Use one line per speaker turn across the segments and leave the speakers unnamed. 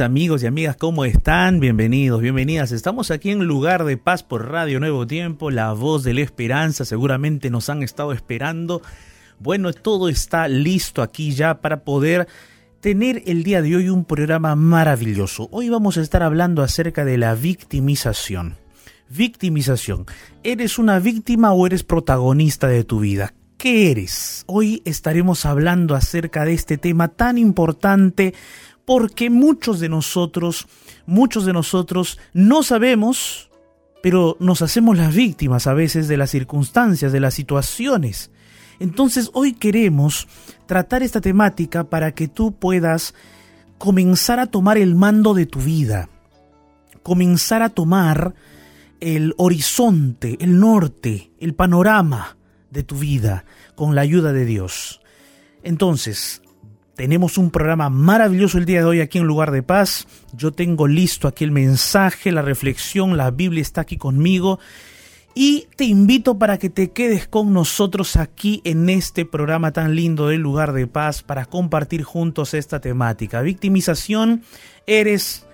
amigos y amigas, ¿cómo están? Bienvenidos, bienvenidas. Estamos aquí en Lugar de Paz por Radio Nuevo Tiempo, la voz de la esperanza. Seguramente nos han estado esperando. Bueno, todo está listo aquí ya para poder tener el día de hoy un programa maravilloso. Hoy vamos a estar hablando acerca de la victimización. Victimización. ¿Eres una víctima o eres protagonista de tu vida? ¿Qué eres? Hoy estaremos hablando acerca de este tema tan importante porque muchos de nosotros, muchos de nosotros no sabemos, pero nos hacemos las víctimas a veces de las circunstancias, de las situaciones. Entonces hoy queremos tratar esta temática para que tú puedas comenzar a tomar el mando de tu vida, comenzar a tomar el horizonte, el norte, el panorama de tu vida con la ayuda de Dios. Entonces, tenemos un programa maravilloso el día de hoy aquí en Lugar de Paz. Yo tengo listo aquí el mensaje, la reflexión, la Biblia está aquí conmigo. Y te invito para que te quedes con nosotros aquí en este programa tan lindo del Lugar de Paz para compartir juntos esta temática. Victimización, eres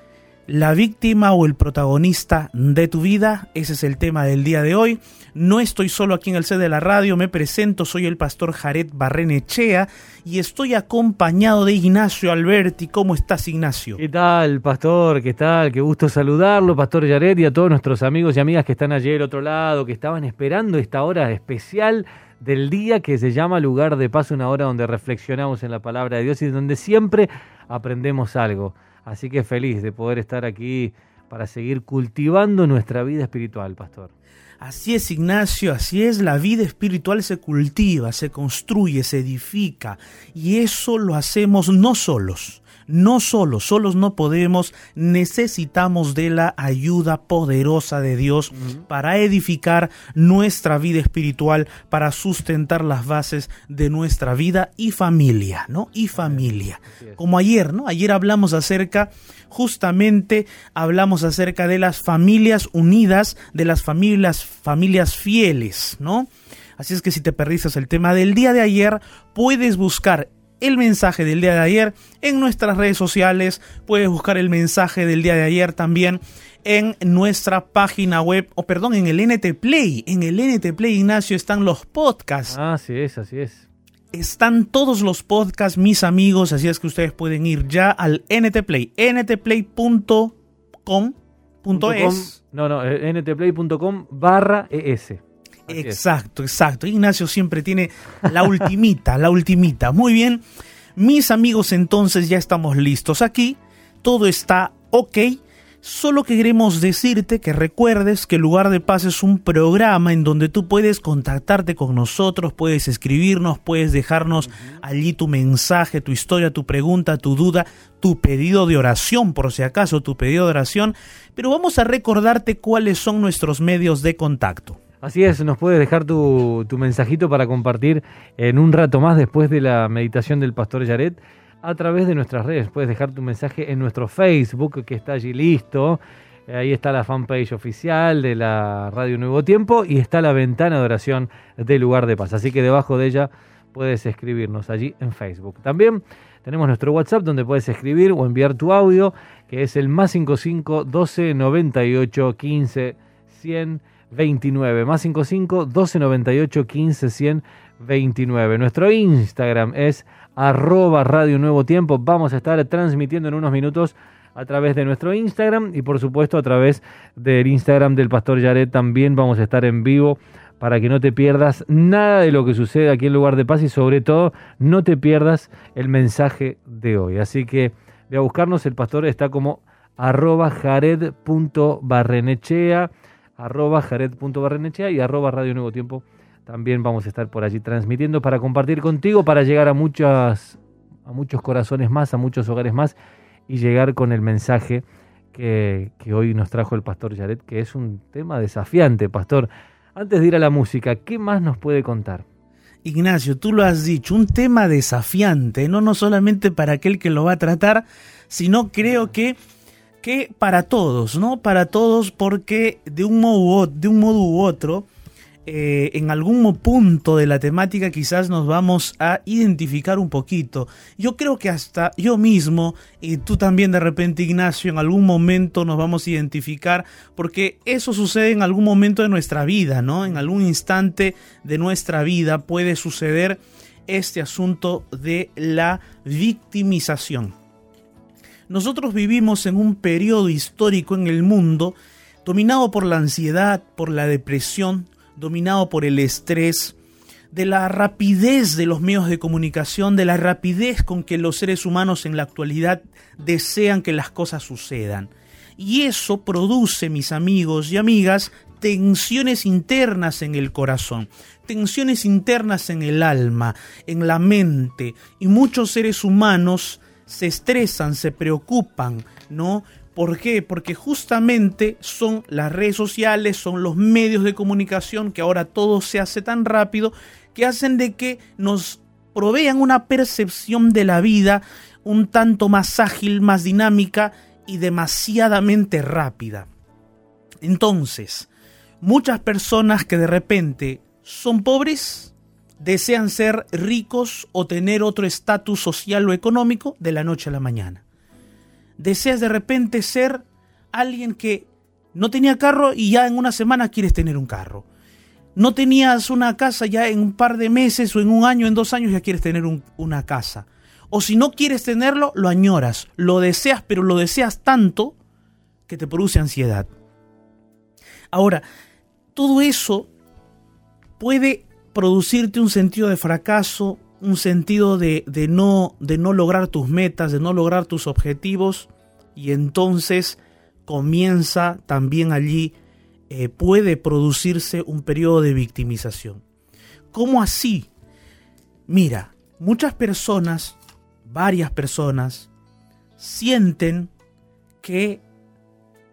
la víctima o el protagonista de tu vida. Ese es el tema del día de hoy. No estoy solo aquí en el set de la radio, me presento, soy el pastor Jared Barrenechea y estoy acompañado de Ignacio Alberti. ¿Cómo estás, Ignacio?
¿Qué tal, pastor? ¿Qué tal? Qué gusto saludarlo, pastor Jared, y a todos nuestros amigos y amigas que están allí del otro lado, que estaban esperando esta hora especial del día que se llama Lugar de Paz, una hora donde reflexionamos en la palabra de Dios y donde siempre aprendemos algo. Así que feliz de poder estar aquí para seguir cultivando nuestra vida espiritual, pastor.
Así es, Ignacio, así es, la vida espiritual se cultiva, se construye, se edifica, y eso lo hacemos no solos, no solos, solos no podemos, necesitamos de la ayuda poderosa de Dios para edificar nuestra vida espiritual, para sustentar las bases de nuestra vida y familia, ¿no? Y familia. Como ayer, ¿no? Ayer hablamos acerca, justamente hablamos acerca de las familias unidas, de las familias, familias fieles, ¿no? Así es que si te perdiste el tema del día de ayer, puedes buscar el mensaje del día de ayer en nuestras redes sociales. Puedes buscar el mensaje del día de ayer también en nuestra página web, o perdón, en el NT Play. En el NT Play, Ignacio, están los podcasts.
Así es, así es.
Están todos los podcasts, mis amigos, así es que ustedes pueden ir ya al NT Play, ntplay.com.es.
No, no, eh, ntplay.com barra es.
Exacto, exacto. Ignacio siempre tiene la ultimita, la ultimita. Muy bien. Mis amigos, entonces ya estamos listos aquí. Todo está ok. Solo queremos decirte que recuerdes que Lugar de Paz es un programa en donde tú puedes contactarte con nosotros, puedes escribirnos, puedes dejarnos allí tu mensaje, tu historia, tu pregunta, tu duda, tu pedido de oración, por si acaso tu pedido de oración. Pero vamos a recordarte cuáles son nuestros medios de contacto.
Así es, nos puedes dejar tu, mensajito para compartir en un rato más después de la meditación del pastor Yaret a través de nuestras redes. Puedes dejar tu mensaje en nuestro Facebook que está allí listo. Ahí está la fanpage oficial de la Radio Nuevo Tiempo y está la ventana de oración del lugar de paz. Así que debajo de ella puedes escribirnos allí en Facebook. También tenemos nuestro WhatsApp donde puedes escribir o enviar tu audio, que es el más 55 12 98 15 100 29. Más 55 1298 15 100 29. Nuestro Instagram es arroba Radio Nuevo Tiempo. Vamos a estar transmitiendo en unos minutos a través de nuestro Instagram y por supuesto a través del Instagram del Pastor Yaret también vamos a estar en vivo para que no te pierdas nada de lo que sucede aquí en Lugar de Paz y sobre todo no te pierdas el mensaje de hoy. Así que ve a buscarnos, el pastor está como arroba jared.barrenechea, arroba jared.barrenechea y arroba Radio Nuevo Tiempo. También vamos a estar por allí transmitiendo para compartir contigo, para llegar a, muchas, a muchos corazones más, a muchos hogares más y llegar con el mensaje que, que hoy nos trajo el pastor Jared, que es un tema desafiante, pastor. Antes de ir a la música, ¿qué más nos puede contar?
Ignacio, tú lo has dicho, un tema desafiante, no, no solamente para aquel que lo va a tratar, sino creo que que para todos, ¿no? Para todos porque de un modo, de un modo u otro, eh, en algún punto de la temática quizás nos vamos a identificar un poquito. Yo creo que hasta yo mismo y tú también de repente Ignacio en algún momento nos vamos a identificar porque eso sucede en algún momento de nuestra vida, ¿no? En algún instante de nuestra vida puede suceder este asunto de la victimización. Nosotros vivimos en un periodo histórico en el mundo dominado por la ansiedad, por la depresión, dominado por el estrés, de la rapidez de los medios de comunicación, de la rapidez con que los seres humanos en la actualidad desean que las cosas sucedan. Y eso produce, mis amigos y amigas, tensiones internas en el corazón, tensiones internas en el alma, en la mente, y muchos seres humanos se estresan, se preocupan, ¿no? ¿Por qué? Porque justamente son las redes sociales, son los medios de comunicación que ahora todo se hace tan rápido que hacen de que nos provean una percepción de la vida un tanto más ágil, más dinámica y demasiadamente rápida. Entonces, muchas personas que de repente son pobres desean ser ricos o tener otro estatus social o económico de la noche a la mañana. Deseas de repente ser alguien que no tenía carro y ya en una semana quieres tener un carro. No tenías una casa ya en un par de meses o en un año, en dos años ya quieres tener una casa. O si no quieres tenerlo, lo añoras, lo deseas, pero lo deseas tanto que te produce ansiedad. Ahora, todo eso puede producirte un sentido de fracaso, un sentido de, no, de no lograr tus metas, de no lograr tus objetivos, y entonces comienza también allí, eh, puede producirse un periodo de victimización. ¿Cómo así? Mira, muchas personas, varias personas, sienten que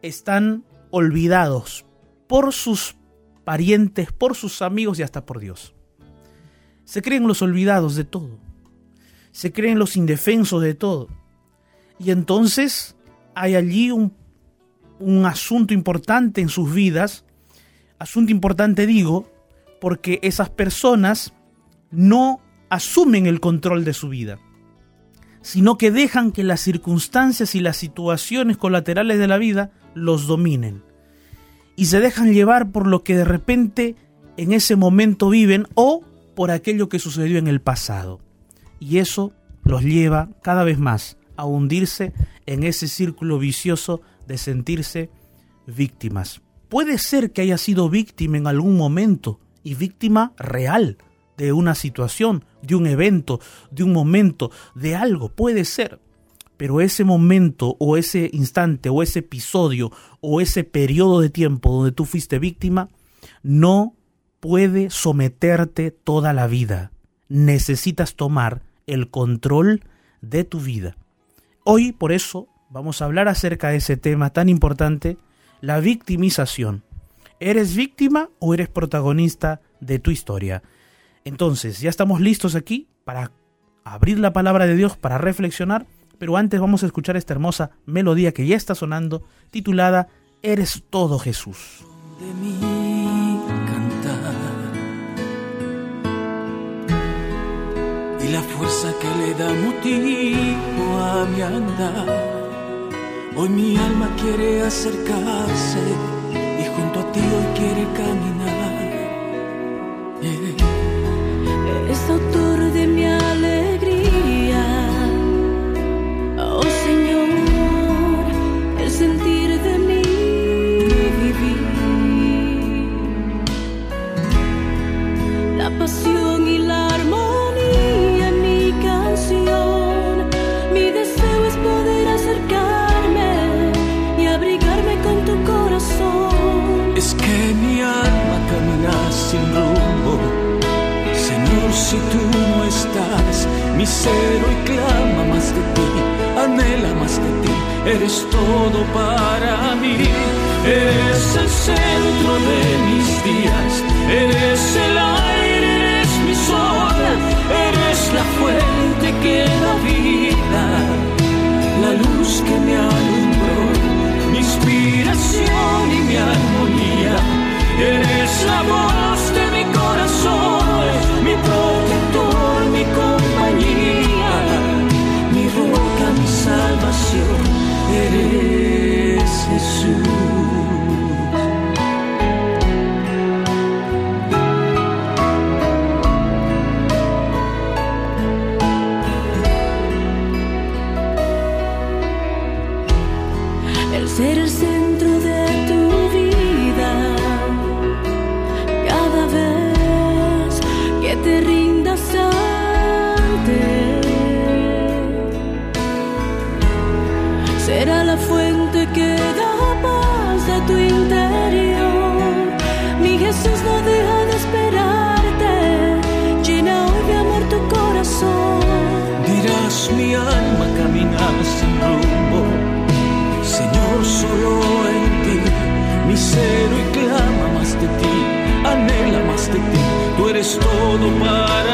están olvidados por sus parientes, por sus amigos y hasta por Dios. Se creen los olvidados de todo. Se creen los indefensos de todo. Y entonces hay allí un, un asunto importante en sus vidas. Asunto importante digo, porque esas personas no asumen el control de su vida, sino que dejan que las circunstancias y las situaciones colaterales de la vida los dominen y se dejan llevar por lo que de repente en ese momento viven o por aquello que sucedió en el pasado. Y eso los lleva cada vez más a hundirse en ese círculo vicioso de sentirse víctimas. Puede ser que haya sido víctima en algún momento y víctima real de una situación, de un evento, de un momento, de algo, puede ser pero ese momento o ese instante o ese episodio o ese periodo de tiempo donde tú fuiste víctima no puede someterte toda la vida. Necesitas tomar el control de tu vida. Hoy, por eso, vamos a hablar acerca de ese tema tan importante, la victimización. ¿Eres víctima o eres protagonista de tu historia? Entonces, ya estamos listos aquí para abrir la palabra de Dios, para reflexionar pero antes vamos a escuchar esta hermosa melodía que ya está sonando, titulada Eres todo Jesús.
De mi cantar y la fuerza que le da motivo a mi andar. Hoy mi alma quiere acercarse y junto a ti hoy quiere caminar. Estás, mi ser hoy clama más de ti, anhela más de ti. Eres todo para mí, eres el centro de mis días, eres el aire, la fuente que da
paz a tu interior. Mi Jesús no deja de esperarte, llena hoy de amor tu corazón.
Dirás mi alma camina sin rumbo, Señor solo en ti, mi ser hoy clama más de ti, anhela más de ti, tú eres todo para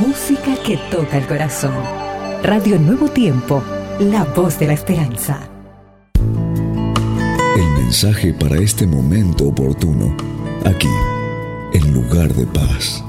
Música que toca el corazón. Radio Nuevo Tiempo, la voz de la esperanza.
El mensaje para este momento oportuno, aquí, en lugar de paz.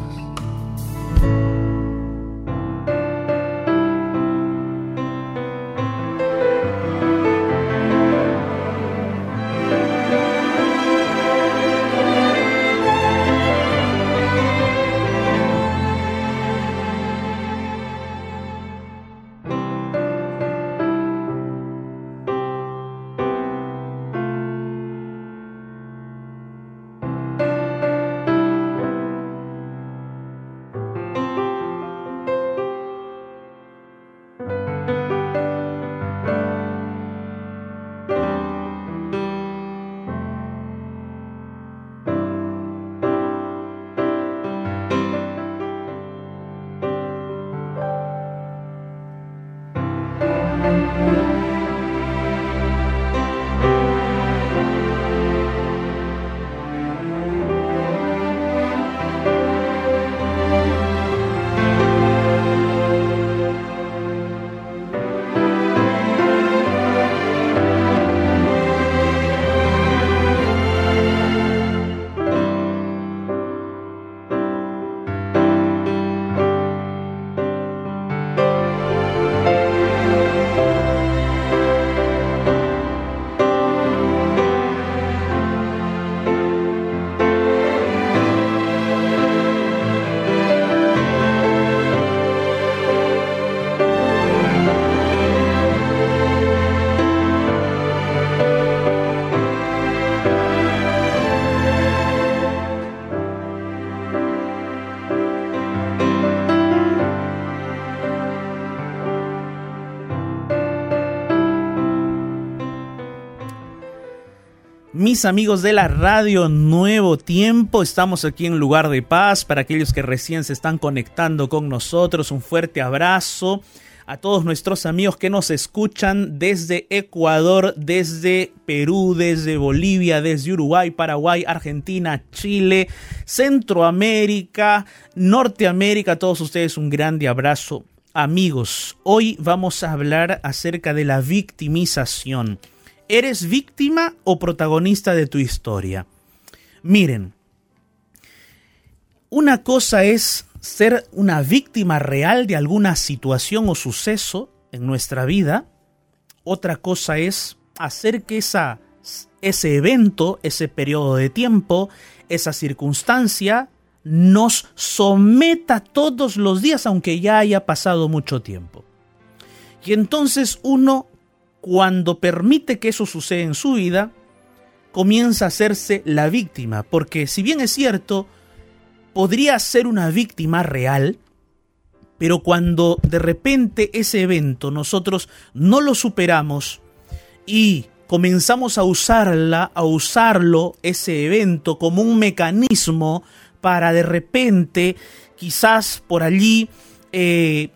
Mis amigos de la radio Nuevo Tiempo, estamos aquí en Lugar de Paz. Para aquellos que recién se están conectando con nosotros, un fuerte abrazo a todos nuestros amigos que nos escuchan desde Ecuador, desde Perú, desde Bolivia, desde Uruguay, Paraguay, Argentina, Chile, Centroamérica, Norteamérica. A todos ustedes un grande abrazo. Amigos, hoy vamos a hablar acerca de la victimización. ¿Eres víctima o protagonista de tu historia? Miren, una cosa es ser una víctima real de alguna situación o suceso en nuestra vida. Otra cosa es hacer que esa, ese evento, ese periodo de tiempo, esa circunstancia nos someta todos los días, aunque ya haya pasado mucho tiempo. Y entonces uno cuando permite que eso suceda en su vida, comienza a hacerse la víctima, porque si bien es cierto, podría ser una víctima real, pero cuando de repente ese evento nosotros no lo superamos y comenzamos a usarla, a usarlo, ese evento, como un mecanismo para de repente, quizás por allí, eh,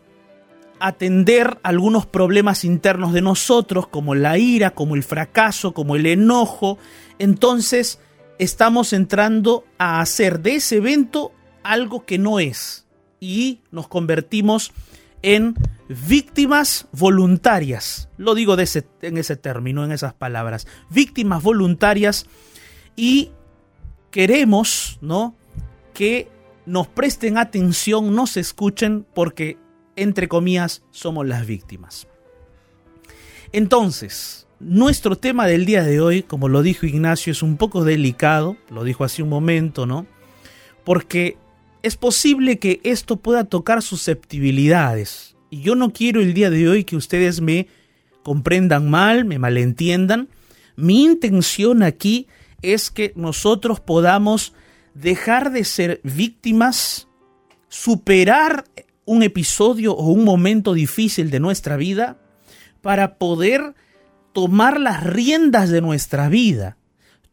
atender algunos problemas internos de nosotros, como la ira, como el fracaso, como el enojo, entonces estamos entrando a hacer de ese evento algo que no es y nos convertimos en víctimas voluntarias. Lo digo en ese término, en esas palabras. Víctimas voluntarias y queremos, ¿no? Que nos presten atención, nos escuchen, porque entre comillas, somos las víctimas. Entonces, nuestro tema del día de hoy, como lo dijo Ignacio, es un poco delicado, lo dijo hace un momento, ¿no? Porque es posible que esto pueda tocar susceptibilidades. Y yo no quiero el día de hoy que ustedes me comprendan mal, me malentiendan. Mi intención aquí es que nosotros podamos dejar de ser víctimas, superar un episodio o un momento difícil de nuestra vida para poder tomar las riendas de nuestra vida,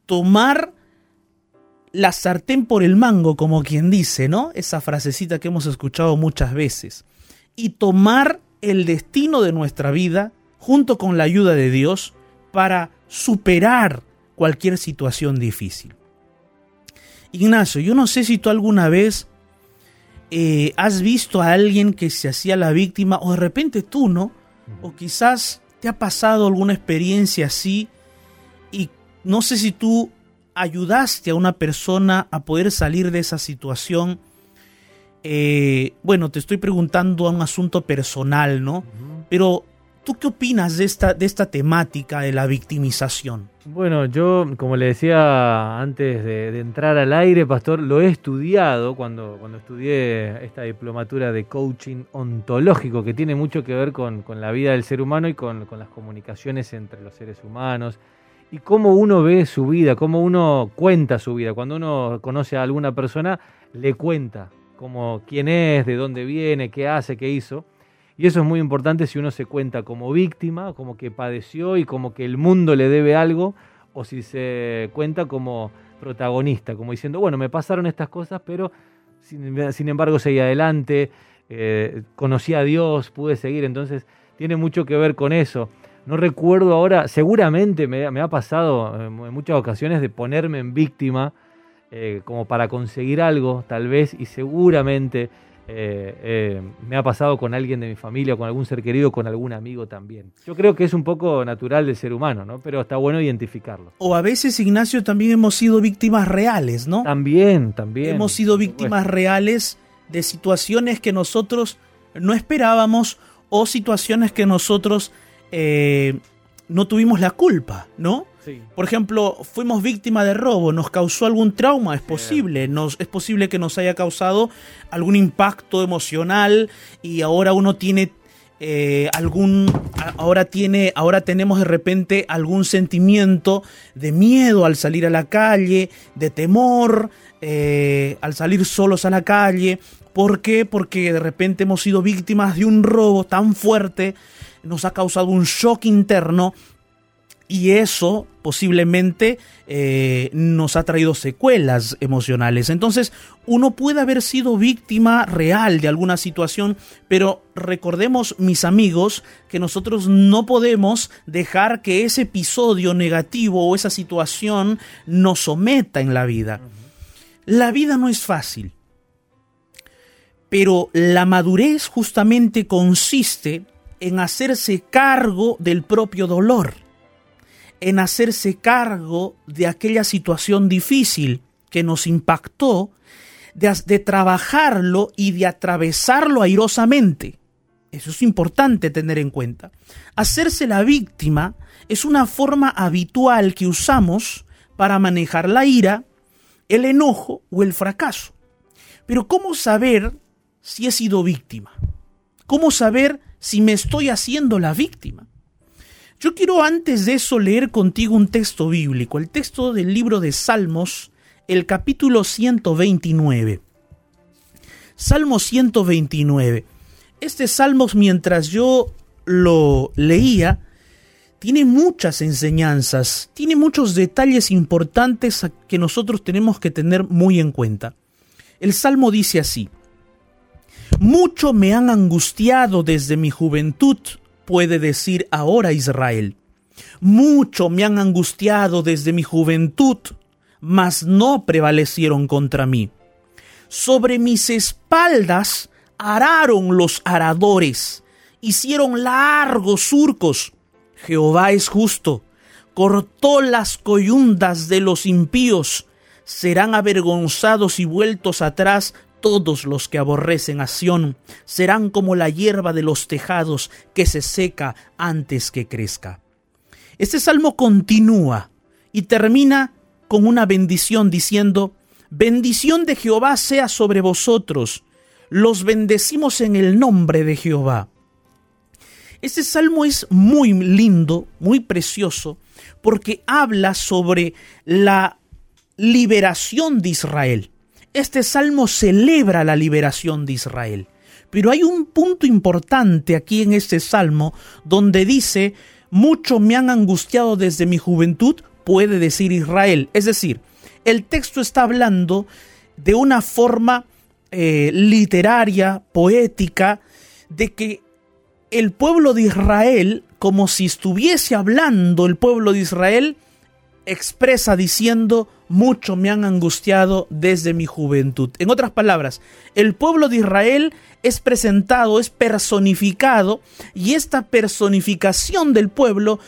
tomar la sartén por el mango, como quien dice, ¿no? Esa frasecita que hemos escuchado muchas veces. Y tomar el destino de nuestra vida junto con la ayuda de Dios para superar cualquier situación difícil. Ignacio, yo no sé si tú alguna vez eh, has visto a alguien que se hacía la víctima o de repente tú, ¿no? O quizás te ha pasado alguna experiencia así y no sé si tú ayudaste a una persona a poder salir de esa situación. Eh, bueno, te estoy preguntando a un asunto personal, ¿no? Pero ¿Tú qué opinas de esta, de esta temática de la victimización?
Bueno, yo, como le decía antes de, entrar al aire, Pastor, lo he estudiado cuando, cuando estudié esta diplomatura de coaching ontológico, que tiene mucho que ver con, la vida del ser humano y con, con, las comunicaciones entre los seres humanos, y cómo uno ve su vida, cómo uno cuenta su vida. Cuando uno conoce a alguna persona, le cuenta como quién es, de dónde viene, qué hace, qué hizo. Y eso es muy importante si uno se cuenta como víctima, como que padeció y como que el mundo le debe algo, o si se cuenta como protagonista, como diciendo, bueno, me pasaron estas cosas, pero sin, embargo seguí adelante, eh, conocí a Dios, pude seguir, entonces tiene mucho que ver con eso. No recuerdo ahora, seguramente me, ha pasado en muchas ocasiones de ponerme en víctima eh, como para conseguir algo, tal vez, y seguramente eh, eh, me ha pasado con alguien de mi familia, con algún ser querido, con algún amigo también. Yo creo que es un poco natural del ser humano, ¿no? Pero está bueno identificarlo.
O a veces, Ignacio, también hemos sido víctimas reales, ¿no?
También, también.
Hemos sido víctimas reales de situaciones que nosotros no esperábamos o situaciones que nosotros eh, no tuvimos la culpa, ¿no? Por ejemplo, fuimos víctimas de robo, nos causó algún trauma, es posible, nos, es posible que nos haya causado algún impacto emocional y ahora uno tiene eh, algún ahora tiene ahora tenemos de repente algún sentimiento de miedo al salir a la calle de temor eh, al salir solos a la calle. ¿por qué? porque de repente hemos sido víctimas de un robo tan fuerte nos ha causado un shock interno y eso posiblemente eh, nos ha traído secuelas emocionales. Entonces, uno puede haber sido víctima real de alguna situación, pero recordemos, mis amigos, que nosotros no podemos dejar que ese episodio negativo o esa situación nos someta en la vida. La vida no es fácil, pero la madurez justamente consiste en hacerse cargo del propio dolor en hacerse cargo de aquella situación difícil que nos impactó, de, trabajarlo y de atravesarlo airosamente. Eso es importante tener en cuenta. Hacerse la víctima es una forma habitual que usamos para manejar la ira, el enojo o el fracaso. Pero ¿cómo saber si he sido víctima? ¿Cómo saber si me estoy haciendo la víctima? Yo quiero antes de eso leer contigo un texto bíblico, el texto del libro de Salmos, el capítulo 129. Salmo 129. Este Salmos, mientras yo lo leía, tiene muchas enseñanzas, tiene muchos detalles importantes que nosotros tenemos que tener muy en cuenta. El Salmo dice así, Mucho me han angustiado desde mi juventud, puede decir ahora Israel. Mucho me han angustiado desde mi juventud, mas no prevalecieron contra mí. Sobre mis espaldas araron los aradores, hicieron largos surcos. Jehová es justo, cortó las coyundas de los impíos, serán avergonzados y vueltos atrás todos los que aborrecen a Sión serán como la hierba de los tejados que se seca antes que crezca. Este salmo continúa y termina con una bendición diciendo, bendición de Jehová sea sobre vosotros, los bendecimos en el nombre de Jehová. Este salmo es muy lindo, muy precioso, porque habla sobre la liberación de Israel. Este salmo celebra la liberación de Israel. Pero hay un punto importante aquí en este salmo donde dice, mucho me han angustiado desde mi juventud, puede decir Israel. Es decir, el texto está hablando de una forma eh, literaria, poética, de que el pueblo de Israel, como si estuviese hablando el pueblo de Israel, expresa diciendo, mucho me han angustiado desde mi juventud. En otras palabras, el pueblo de Israel es presentado, es personificado, y esta personificación del pueblo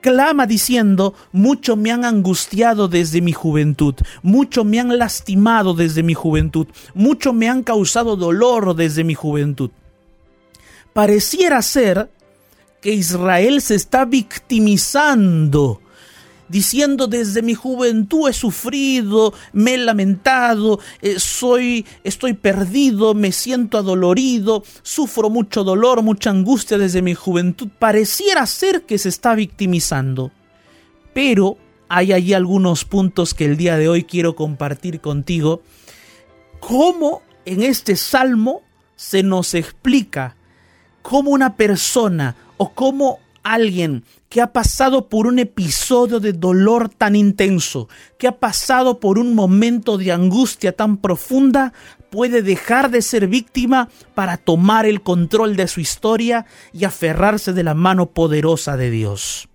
clama diciendo, mucho me han angustiado desde mi juventud, mucho me han lastimado desde mi juventud, mucho me han causado dolor desde mi juventud. Pareciera ser que Israel se está victimizando diciendo desde mi juventud he sufrido, me he lamentado, eh, soy, estoy perdido, me siento adolorido, sufro mucho dolor, mucha angustia desde mi juventud. Pareciera ser que se está victimizando. Pero hay allí algunos puntos que el día de hoy quiero compartir contigo. Cómo en este salmo se nos explica cómo una persona o cómo alguien que ha pasado por un episodio de dolor tan intenso, que ha pasado por un momento de angustia tan profunda, puede dejar de ser víctima para tomar el control de su historia y aferrarse de la mano poderosa de Dios.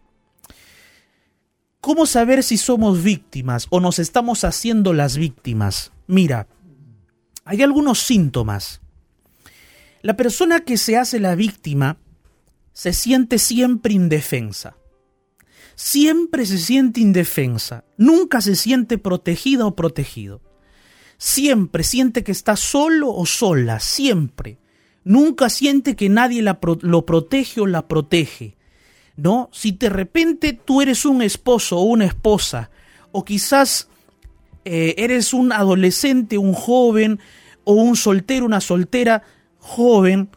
¿Cómo saber si somos víctimas o nos estamos haciendo las víctimas? Mira, hay algunos síntomas. La persona que se hace la víctima se siente siempre indefensa. Siempre se siente indefensa. Nunca se siente protegida o protegido. Siempre siente que está solo o sola. Siempre. Nunca siente que nadie lo protege o la protege. ¿No? Si de repente tú eres un esposo o una esposa, o quizás eh, eres un adolescente, un joven, o un soltero, una soltera joven,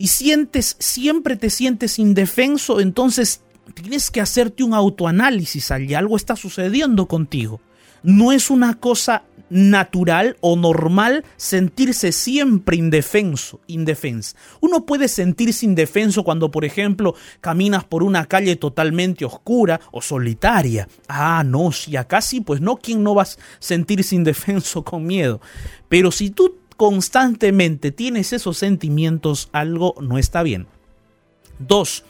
y sientes, siempre te sientes indefenso, entonces tienes que hacerte un autoanálisis allí, algo está sucediendo contigo. No es una cosa natural o normal sentirse siempre indefenso, indefenso. Uno puede sentirse indefenso cuando, por ejemplo, caminas por una calle totalmente oscura o solitaria. Ah, no, si acá sí, pues no, ¿quién no va a sentirse indefenso con miedo? Pero si tú constantemente tienes esos sentimientos, algo no está bien. Dos,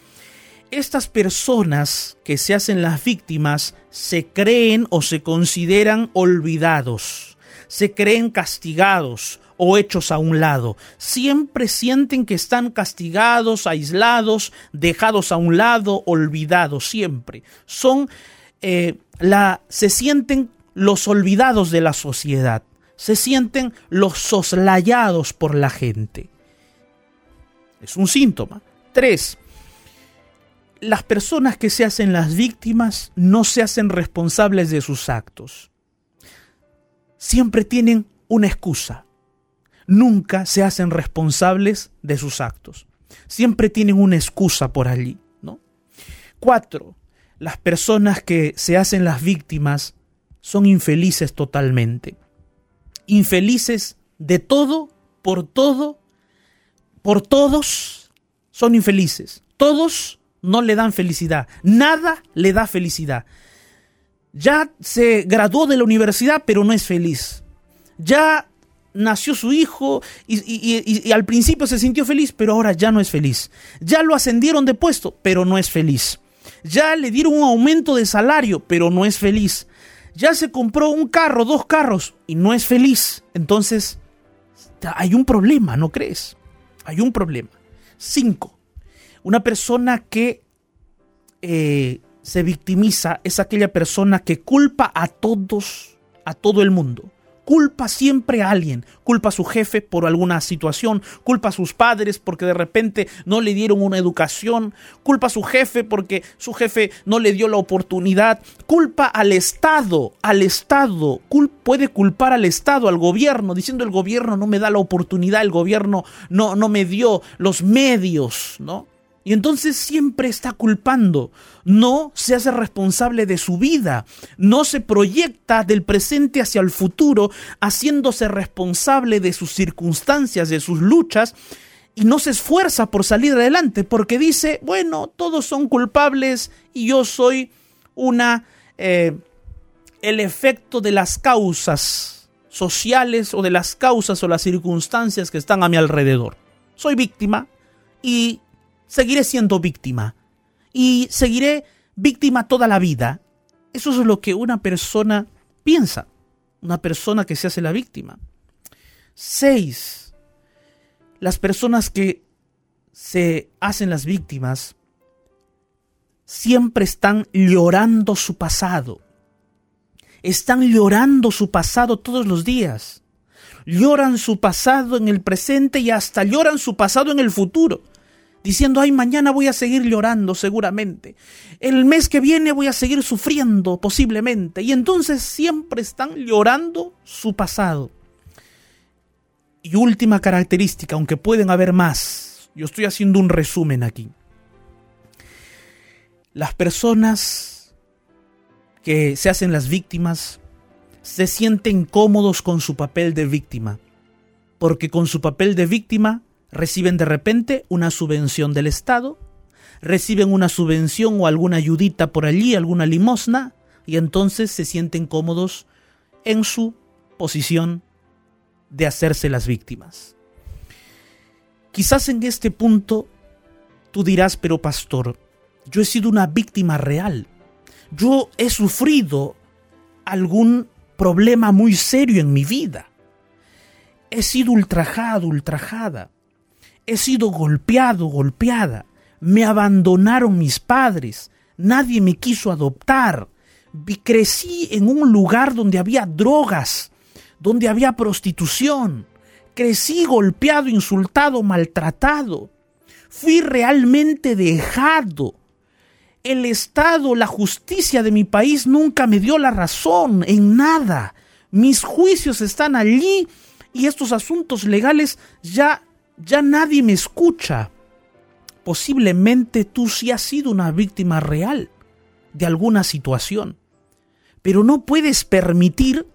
estas personas que se hacen las víctimas se creen o se consideran olvidados, se creen castigados o hechos a un lado. Siempre sienten que están castigados, aislados, dejados a un lado, olvidados, siempre. Son eh, la, se sienten los olvidados de la sociedad, se sienten los soslayados por la gente. Es un síntoma. Tres, las personas que se hacen las víctimas no se hacen responsables de sus actos. Siempre tienen una excusa. Nunca se hacen responsables de sus actos. Siempre tienen una excusa por allí, ¿no? Cuatro, las personas que se hacen las víctimas son infelices totalmente. Infelices de todo, por todo, por todos, son infelices. Todos no le dan felicidad. Nada le da felicidad. Ya se graduó de la universidad, pero no es feliz. Ya nació su hijo y, al principio se sintió feliz, pero ahora ya no es feliz. Ya lo ascendieron de puesto, pero no es feliz. Ya le dieron un aumento de salario, pero no es feliz. Ya se compró un carro, dos carros, y no es feliz. Entonces, hay un problema, ¿no crees? Hay un problema. Cinco, una persona que eh, se victimiza es aquella persona que culpa a todos, a todo el mundo. Culpa siempre a alguien. Culpa a su jefe por alguna situación. Culpa a sus padres porque de repente no le dieron una educación. Culpa a su jefe porque su jefe no le dio la oportunidad. Culpa al Estado. Al Estado. puede culpar al Estado, al gobierno, diciendo el gobierno no me da la oportunidad, el gobierno no, no me dio los medios, ¿no? Y entonces siempre está culpando, no se hace responsable de su vida, no se proyecta del presente hacia el futuro, haciéndose responsable de sus circunstancias, de sus luchas, y no se esfuerza por salir adelante, porque dice, bueno, todos son culpables y yo soy una, eh, el efecto de las causas sociales o de las causas o las circunstancias que están a mi alrededor. Soy víctima y seguiré siendo víctima y seguiré víctima toda la vida. Eso es lo que una persona piensa, una persona que se hace la víctima. Seis, las personas que se hacen las víctimas siempre están llorando su pasado. Están llorando su pasado todos los días. Lloran su pasado en el presente y hasta lloran su pasado en el futuro diciendo, ay, mañana voy a seguir llorando seguramente, el mes que viene voy a seguir sufriendo posiblemente, y entonces siempre están llorando su pasado. Y última característica, aunque pueden haber más, yo estoy haciendo un resumen aquí. Las personas que se hacen las víctimas se sienten cómodos con su papel de víctima, porque con su papel de víctima reciben de repente una subvención del Estado, reciben una subvención o alguna ayudita por allí, alguna limosna, y entonces se sienten cómodos en su posición de hacerse las víctimas. Quizás en este punto tú dirás, pero pastor, yo he sido una víctima real. Yo he sufrido algún problema muy serio en mi vida. He sido ultrajado, ultrajada. He sido golpeado, golpeada. Me abandonaron mis padres. Nadie me quiso adoptar. Crecí en un lugar donde había drogas, donde había prostitución. Crecí golpeado, insultado, maltratado. Fui realmente dejado. El Estado, la justicia de mi país nunca me dio la razón en nada. Mis juicios están allí y estos asuntos legales ya ya nadie me escucha. Posiblemente tú sí has sido una víctima real de alguna situación, pero no puedes permitir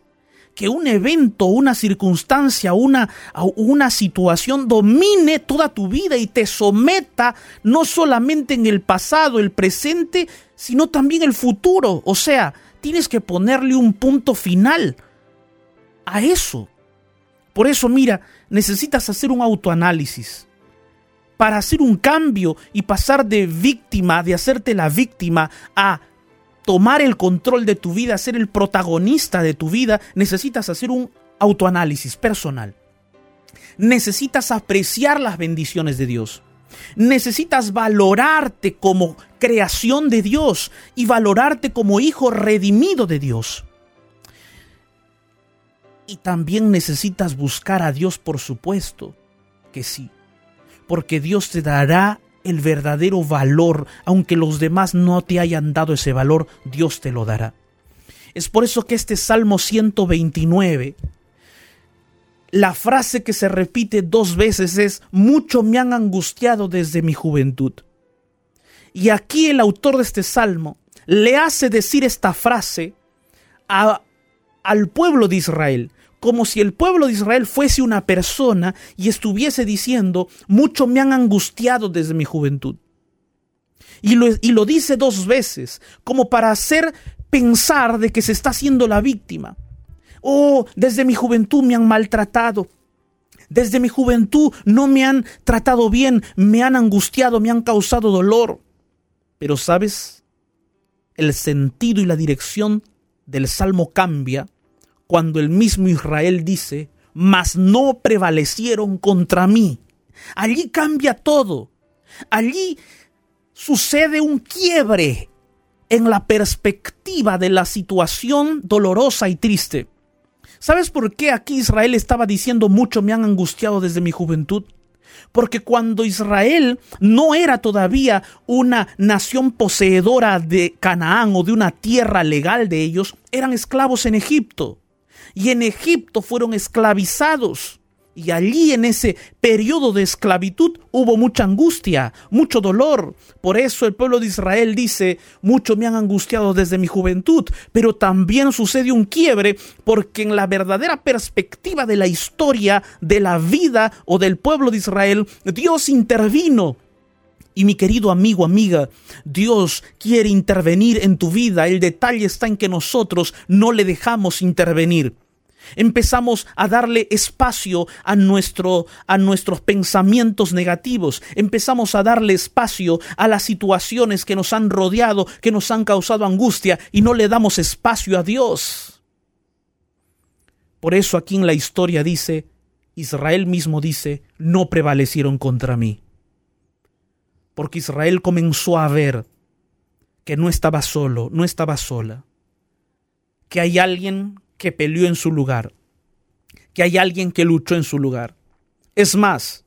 que un evento, una circunstancia, una, una situación domine toda tu vida y te someta no solamente en el pasado, el presente, sino también el futuro. O sea, tienes que ponerle un punto final a eso. Por eso, mira, necesitas hacer un autoanálisis para hacer un cambio y pasar de víctima, de hacerte la víctima, a tomar el control de tu vida, ser el protagonista de tu vida, necesitas hacer un autoanálisis personal. Necesitas apreciar las bendiciones de Dios. Necesitas valorarte como creación de Dios y valorarte como hijo redimido de Dios. Y también necesitas buscar a Dios, por supuesto, que sí, porque Dios te dará el verdadero valor, aunque los demás no te hayan dado ese valor, Dios te lo dará. Es por eso que este Salmo 129, la frase que se repite dos veces es, mucho me han angustiado desde mi juventud. Y aquí el autor de este Salmo le hace decir esta frase a, al pueblo de Israel, como si el pueblo de Israel fuese una persona y estuviese diciendo, mucho me han angustiado desde mi juventud. Y lo, y lo dice dos veces, como para hacer pensar de que se está haciendo la víctima. Oh, desde mi juventud me han maltratado. Desde mi juventud no me han tratado bien, me han angustiado, me han causado dolor. Pero sabes, el sentido y la dirección del salmo cambia cuando el mismo Israel dice, mas no prevalecieron contra mí. Allí cambia todo. Allí sucede un quiebre en la perspectiva de la situación dolorosa y triste. ¿Sabes por qué aquí Israel estaba diciendo mucho me han angustiado desde mi juventud? Porque cuando Israel no era todavía una nación poseedora de Canaán o de una tierra legal de ellos, eran esclavos en Egipto y en Egipto fueron esclavizados. Y allí en ese periodo de esclavitud hubo mucha angustia, mucho dolor. Por eso el pueblo de Israel dice, mucho me han angustiado desde mi juventud, pero también sucede un quiebre porque en la verdadera perspectiva de la historia, de la vida o del pueblo de Israel, Dios intervino y mi querido amigo, amiga, Dios quiere intervenir en tu vida. El detalle está en que nosotros no le dejamos intervenir. Empezamos a darle espacio a, nuestro, a nuestros pensamientos negativos. Empezamos a darle espacio a las situaciones que nos han rodeado, que nos han causado angustia y no le damos espacio a Dios. Por eso aquí en la historia dice, Israel mismo dice, no prevalecieron contra mí. Porque Israel comenzó a ver que no estaba solo, no estaba sola, que hay alguien que peleó en su lugar, que hay alguien que luchó en su lugar. Es más,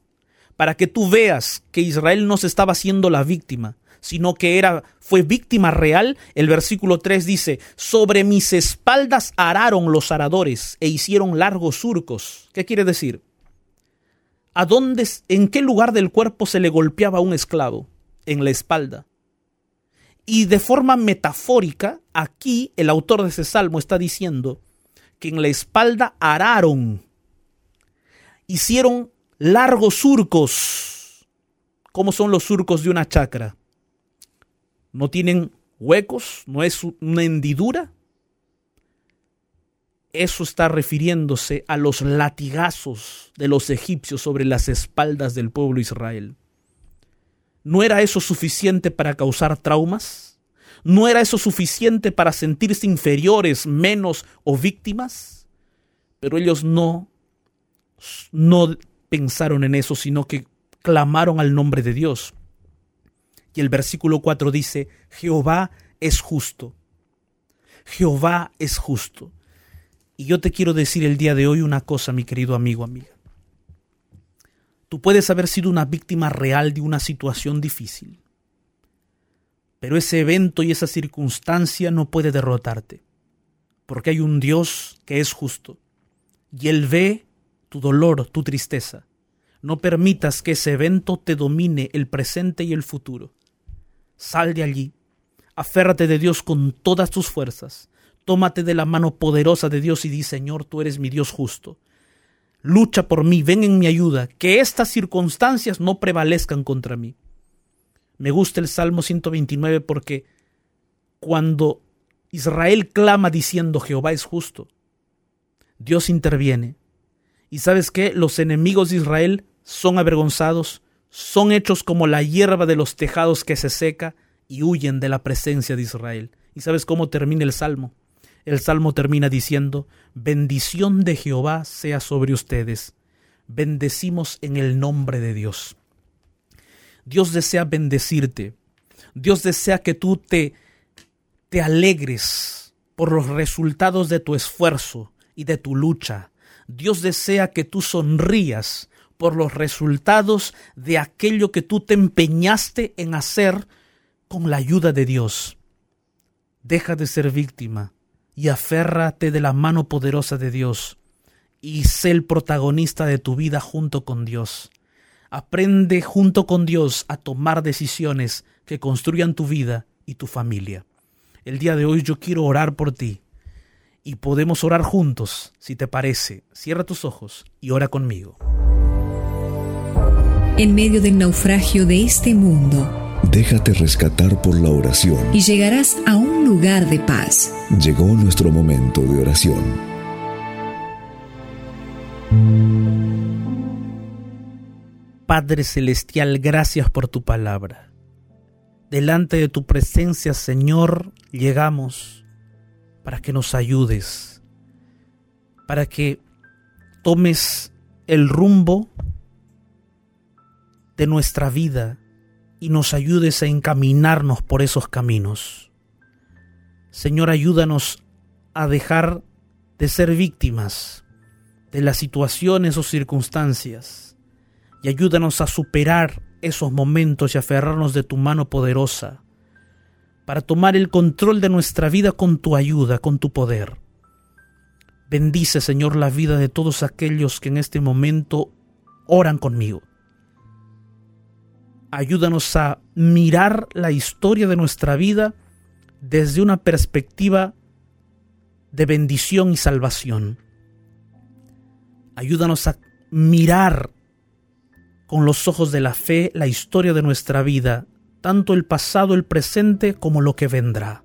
para que tú veas que Israel no se estaba haciendo la víctima, sino que era fue víctima real, el versículo 3 dice, "Sobre mis espaldas araron los aradores e hicieron largos surcos." ¿Qué quiere decir? ¿A dónde en qué lugar del cuerpo se le golpeaba a un esclavo? En la espalda. Y de forma metafórica, aquí el autor de ese salmo está diciendo que en la espalda araron, hicieron largos surcos. ¿Cómo son los surcos de una chacra? No tienen huecos, no es una hendidura. Eso está refiriéndose a los latigazos de los egipcios sobre las espaldas del pueblo Israel. ¿No era eso suficiente para causar traumas? ¿No era eso suficiente para sentirse inferiores, menos o víctimas? Pero ellos no, no pensaron en eso, sino que clamaron al nombre de Dios. Y el versículo 4 dice, Jehová es justo. Jehová es justo. Y yo te quiero decir el día de hoy una cosa, mi querido amigo, amiga. Tú puedes haber sido una víctima real de una situación difícil. Pero ese evento y esa circunstancia no puede derrotarte, porque hay un Dios que es justo, y Él ve tu dolor, tu tristeza. No permitas que ese evento te domine el presente y el futuro. Sal de allí, aférrate de Dios con todas tus fuerzas, Tómate de la mano poderosa de Dios y di, Señor, tú eres mi Dios justo. Lucha por mí, ven en mi ayuda, que estas circunstancias no prevalezcan contra mí. Me gusta el Salmo 129 porque cuando Israel clama diciendo Jehová es justo, Dios interviene. Y sabes qué? Los enemigos de Israel son avergonzados, son hechos como la hierba de los tejados que se seca y huyen de la presencia de Israel. ¿Y sabes cómo termina el salmo? El salmo termina diciendo, bendición de Jehová sea sobre ustedes. Bendecimos en el nombre de Dios. Dios desea bendecirte. Dios desea que tú te, te alegres por los resultados de tu esfuerzo y de tu lucha. Dios desea que tú sonrías por los resultados de aquello que tú te empeñaste en hacer con la ayuda de Dios. Deja de ser víctima y aférrate de la mano poderosa de Dios y sé el protagonista de tu vida junto con Dios. Aprende junto con Dios a tomar decisiones que construyan tu vida y tu familia. El día de hoy yo quiero orar por ti y podemos orar juntos, si te parece. Cierra tus ojos y ora conmigo.
En medio del naufragio de este mundo,
Déjate rescatar por la oración.
y llegarás a un lugar de paz.
Llegó nuestro momento de oración.
Padre Celestial, gracias por tu palabra. Delante de tu presencia, Señor, llegamos para que nos ayudes, para que tomes el rumbo de nuestra vida y nos ayudes a encaminarnos por esos caminos. Señor, ayúdanos a dejar de ser víctimas de las situaciones o circunstancias y ayúdanos a superar esos momentos y aferrarnos de tu mano poderosa para tomar el control de nuestra vida con tu ayuda, con tu poder. Bendice, Señor, la vida de todos aquellos que en este momento oran conmigo. Ayúdanos a mirar la historia de nuestra vida desde una perspectiva de bendición y salvación. Ayúdanos a mirar con los ojos de la fe la historia de nuestra vida, tanto el pasado, el presente, como lo que vendrá.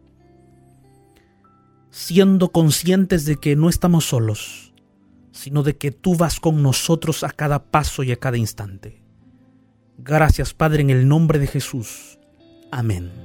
Siendo conscientes de que no estamos solos, sino de que tú vas con nosotros a cada paso y a cada instante. Gracias Padre en el nombre de Jesús. Amén.